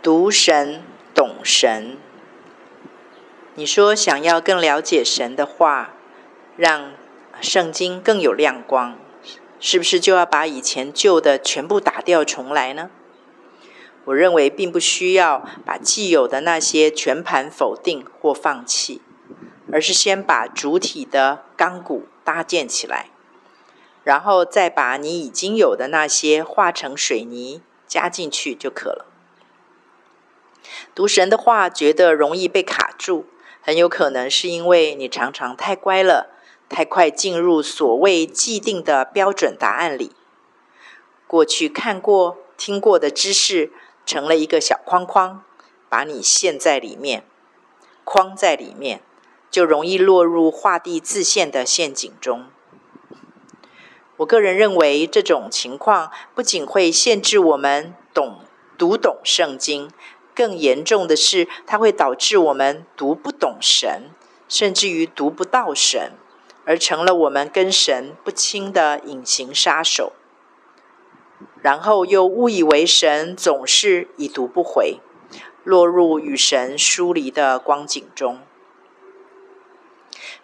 读神，懂神。你说想要更了解神的话，让圣经更有亮光，是不是就要把以前旧的全部打掉重来呢？我认为并不需要把既有的那些全盘否定或放弃，而是先把主体的钢骨搭建起来，然后再把你已经有的那些化成水泥加进去就可了。读神的话觉得容易被卡住，很有可能是因为你常常太乖了，太快进入所谓既定的标准答案里，过去看过、听过的知识。成了一个小框框，把你陷在里面，框在里面，就容易落入画地自限的陷阱中。我个人认为，这种情况不仅会限制我们懂读懂圣经，更严重的是，它会导致我们读不懂神，甚至于读不到神，而成了我们跟神不亲的隐形杀手。然后又误以为神总是已读不回，落入与神疏离的光景中。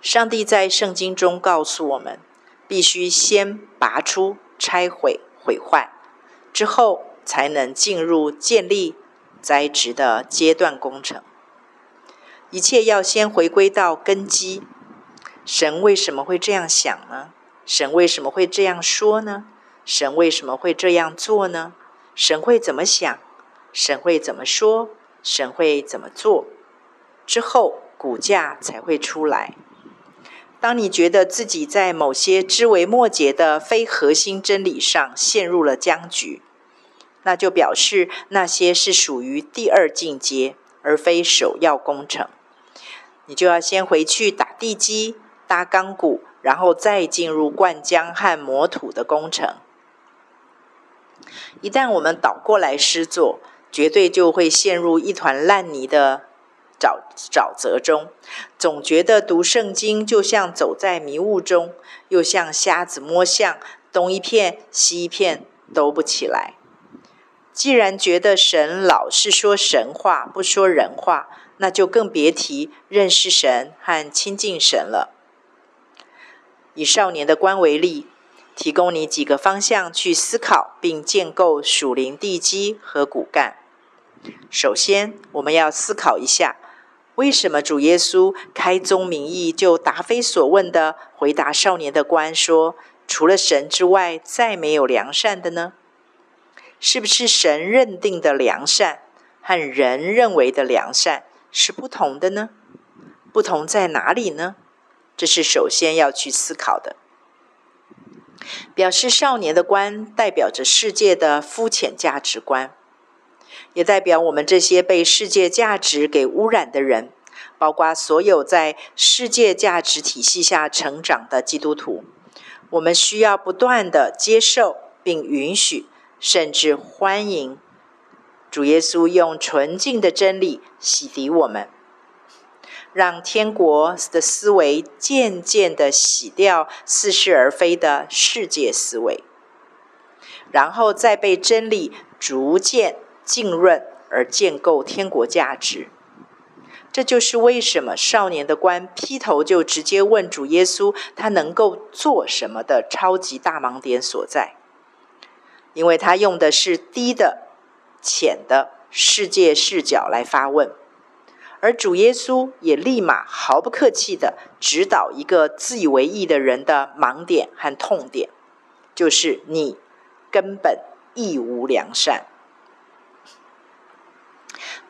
上帝在圣经中告诉我们，必须先拔出、拆毁、毁坏，之后才能进入建立、栽植的阶段工程。一切要先回归到根基。神为什么会这样想呢？神为什么会这样说呢？神为什么会这样做呢？神会怎么想？神会怎么说？神会怎么做？之后骨架才会出来。当你觉得自己在某些枝微末节的非核心真理上陷入了僵局，那就表示那些是属于第二进阶，而非首要工程。你就要先回去打地基、搭钢骨，然后再进入灌浆和磨土的工程。一旦我们倒过来施作，绝对就会陷入一团烂泥的沼沼泽中。总觉得读圣经就像走在迷雾中，又像瞎子摸象，东一片西一片都不起来。既然觉得神老是说神话，不说人话，那就更别提认识神和亲近神了。以少年的观为例。提供你几个方向去思考，并建构属灵地基和骨干。首先，我们要思考一下，为什么主耶稣开宗明义就答非所问的回答少年的官说：“除了神之外，再没有良善的呢？”是不是神认定的良善和人认为的良善是不同的呢？不同在哪里呢？这是首先要去思考的。表示少年的观代表着世界的肤浅价值观，也代表我们这些被世界价值给污染的人，包括所有在世界价值体系下成长的基督徒。我们需要不断地接受并允许，甚至欢迎主耶稣用纯净的真理洗涤我们。让天国的思维渐渐的洗掉似是而非的世界思维，然后再被真理逐渐浸润而建构天国价值。这就是为什么少年的官劈头就直接问主耶稣他能够做什么的超级大盲点所在，因为他用的是低的、浅的世界视角来发问。而主耶稣也立马毫不客气的指导一个自以为义的人的盲点和痛点，就是你根本亦无良善。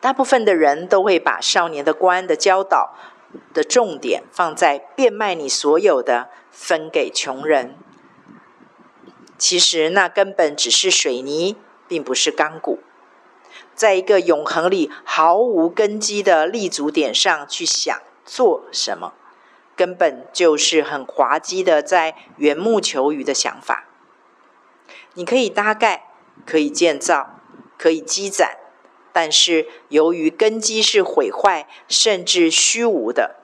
大部分的人都会把少年的观的教导的重点放在变卖你所有的，分给穷人。其实那根本只是水泥，并不是钢骨。在一个永恒里毫无根基的立足点上去想做什么，根本就是很滑稽的在缘木求鱼的想法。你可以搭盖，可以建造，可以积攒，但是由于根基是毁坏甚至虚无的，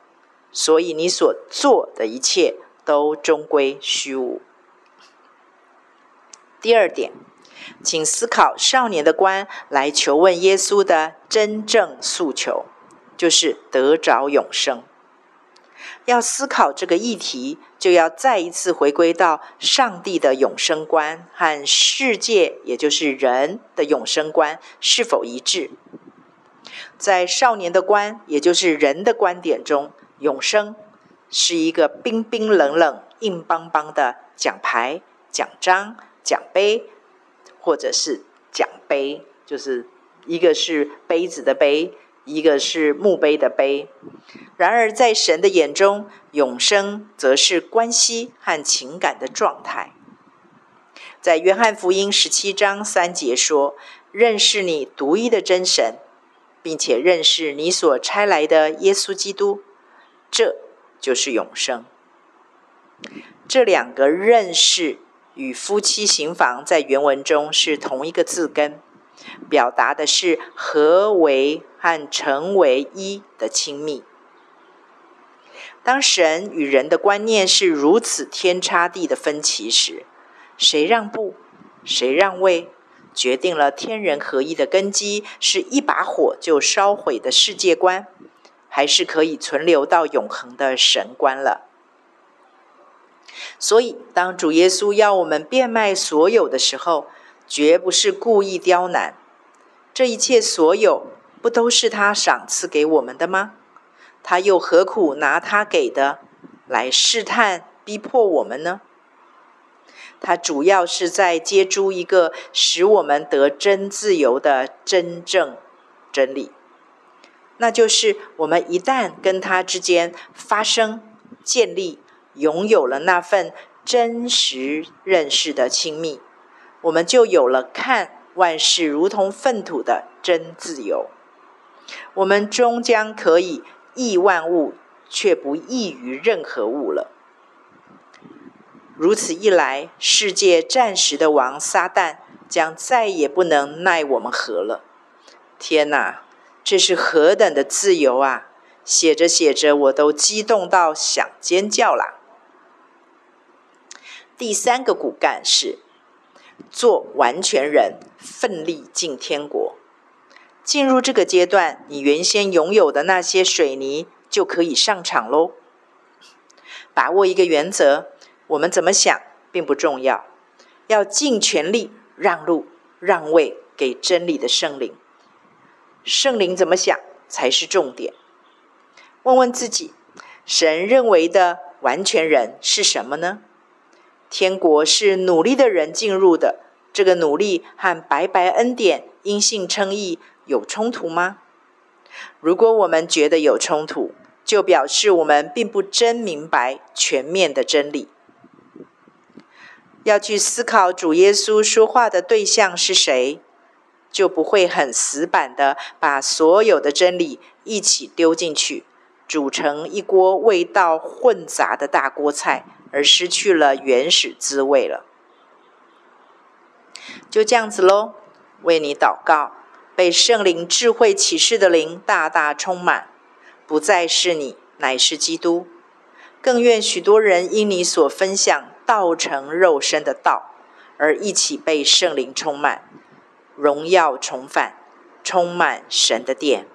所以你所做的一切都终归虚无。第二点。请思考少年的观来求问耶稣的真正诉求，就是得着永生。要思考这个议题，就要再一次回归到上帝的永生观和世界，也就是人的永生观是否一致。在少年的观，也就是人的观点中，永生是一个冰冰冷冷、硬邦邦的奖牌、奖章、奖杯，或者是奖杯，就是一个是杯子的杯。一个是墓碑的碑，然而在神的眼中，永生则是关系和情感的状态。在约翰福音十七章三节说：“认识你独一的真神，并且认识你所差来的耶稣基督，这就是永生。”这两个认识与夫妻行房在原文中是同一个字根。表达的是合为和成为一的亲密。当神与人的观念是如此天差地的分歧时，谁让步，谁让位，决定了天人合一的根基是一把火就烧毁的世界观，还是可以存留到永恒的神观了。所以，当主耶稣要我们变卖所有的时候，绝不是故意刁难，这一切所有不都是他赏赐给我们的吗？他又何苦拿他给的来试探、逼迫我们呢？他主要是在接触一个使我们得真自由的真正真理，那就是我们一旦跟他之间发生、建立、拥有了那份真实认识的亲密。我们就有了看万事如同粪土的真自由，我们终将可以益万物，却不益于任何物了。如此一来，世界暂时的王撒旦将再也不能奈我们何了。天哪，这是何等的自由啊！写着写着，我都激动到想尖叫啦。第三个骨干是。做完全人，奋力进天国。进入这个阶段，你原先拥有的那些水泥就可以上场喽。把握一个原则：我们怎么想并不重要，要尽全力让路、让位给真理的圣灵。圣灵怎么想才是重点。问问自己，神认为的完全人是什么呢？天国是努力的人进入的，这个努力和白白恩典、因信称义有冲突吗？如果我们觉得有冲突，就表示我们并不真明白全面的真理。要去思考主耶稣说话的对象是谁，就不会很死板的把所有的真理一起丢进去，煮成一锅味道混杂的大锅菜。而失去了原始滋味了，就这样子喽。为你祷告，被圣灵智慧启示的灵大大充满，不再是你，乃是基督。更愿许多人因你所分享道成肉身的道，而一起被圣灵充满，荣耀重返，充满神的殿。